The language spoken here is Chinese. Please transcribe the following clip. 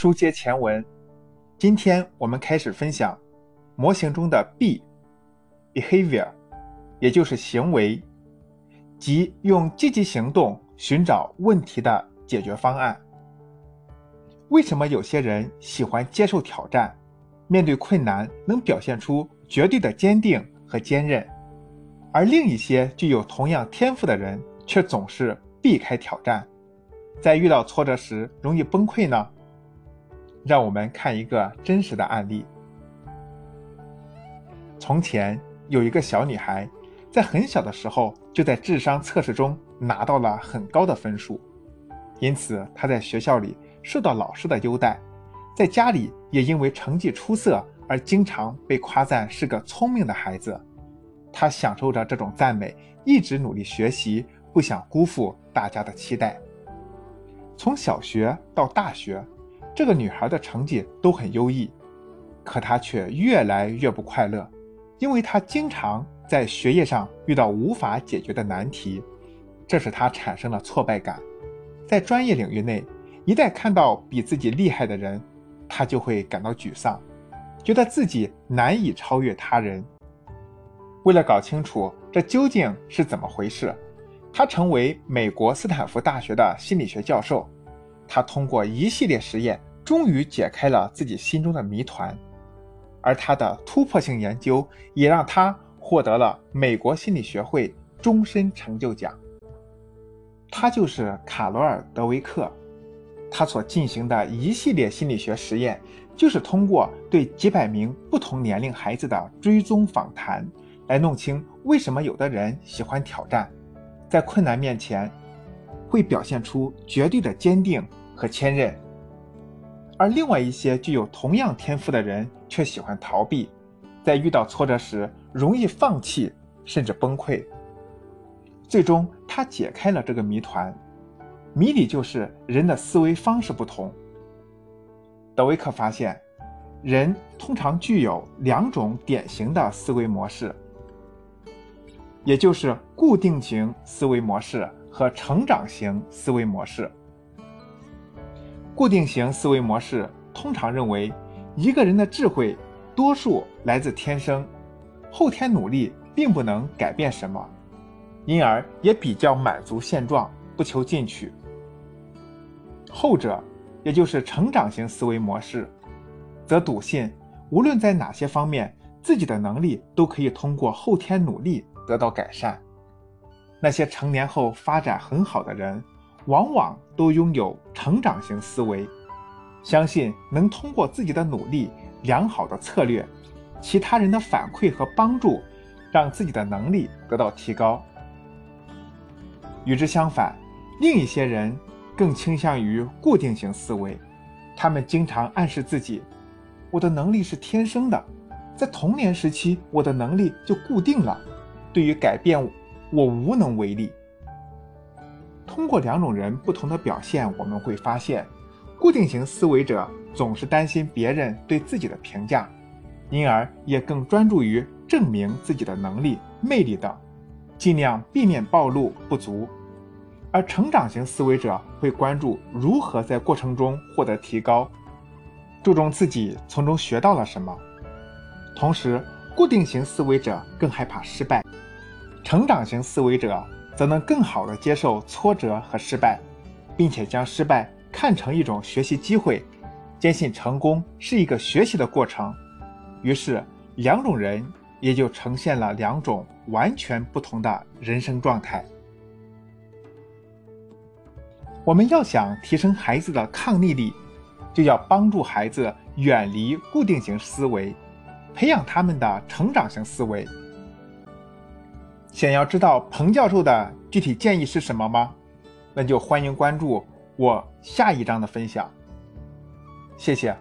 书接前文，今天我们开始分享模型中的 B，behavior，也就是行为，即用积极行动寻找问题的解决方案。为什么有些人喜欢接受挑战，面对困难能表现出绝对的坚定和坚韧，而另一些具有同样天赋的人却总是避开挑战，在遇到挫折时容易崩溃呢？让我们看一个真实的案例。从前有一个小女孩，在很小的时候就在智商测试中拿到了很高的分数，因此她在学校里受到老师的优待，在家里也因为成绩出色而经常被夸赞是个聪明的孩子。她享受着这种赞美，一直努力学习，不想辜负大家的期待。从小学到大学。这个女孩的成绩都很优异，可她却越来越不快乐，因为她经常在学业上遇到无法解决的难题，这使她产生了挫败感。在专业领域内，一旦看到比自己厉害的人，她就会感到沮丧，觉得自己难以超越他人。为了搞清楚这究竟是怎么回事，她成为美国斯坦福大学的心理学教授。他通过一系列实验，终于解开了自己心中的谜团，而他的突破性研究也让他获得了美国心理学会终身成就奖。他就是卡罗尔·德维克。他所进行的一系列心理学实验，就是通过对几百名不同年龄孩子的追踪访谈，来弄清为什么有的人喜欢挑战，在困难面前会表现出绝对的坚定。和坚韧，而另外一些具有同样天赋的人却喜欢逃避，在遇到挫折时容易放弃甚至崩溃。最终，他解开了这个谜团，谜底就是人的思维方式不同。德维克发现，人通常具有两种典型的思维模式，也就是固定型思维模式和成长型思维模式。固定型思维模式通常认为，一个人的智慧多数来自天生，后天努力并不能改变什么，因而也比较满足现状，不求进取。后者，也就是成长型思维模式，则笃信无论在哪些方面，自己的能力都可以通过后天努力得到改善。那些成年后发展很好的人。往往都拥有成长型思维，相信能通过自己的努力、良好的策略、其他人的反馈和帮助，让自己的能力得到提高。与之相反，另一些人更倾向于固定型思维，他们经常暗示自己：“我的能力是天生的，在童年时期我的能力就固定了，对于改变我无能为力。”通过两种人不同的表现，我们会发现，固定型思维者总是担心别人对自己的评价，因而也更专注于证明自己的能力、魅力等，尽量避免暴露不足；而成长型思维者会关注如何在过程中获得提高，注重自己从中学到了什么。同时，固定型思维者更害怕失败，成长型思维者。则能更好地接受挫折和失败，并且将失败看成一种学习机会，坚信成功是一个学习的过程。于是，两种人也就呈现了两种完全不同的人生状态。我们要想提升孩子的抗逆力，就要帮助孩子远离固定型思维，培养他们的成长型思维。想要知道彭教授的具体建议是什么吗？那就欢迎关注我下一章的分享。谢谢。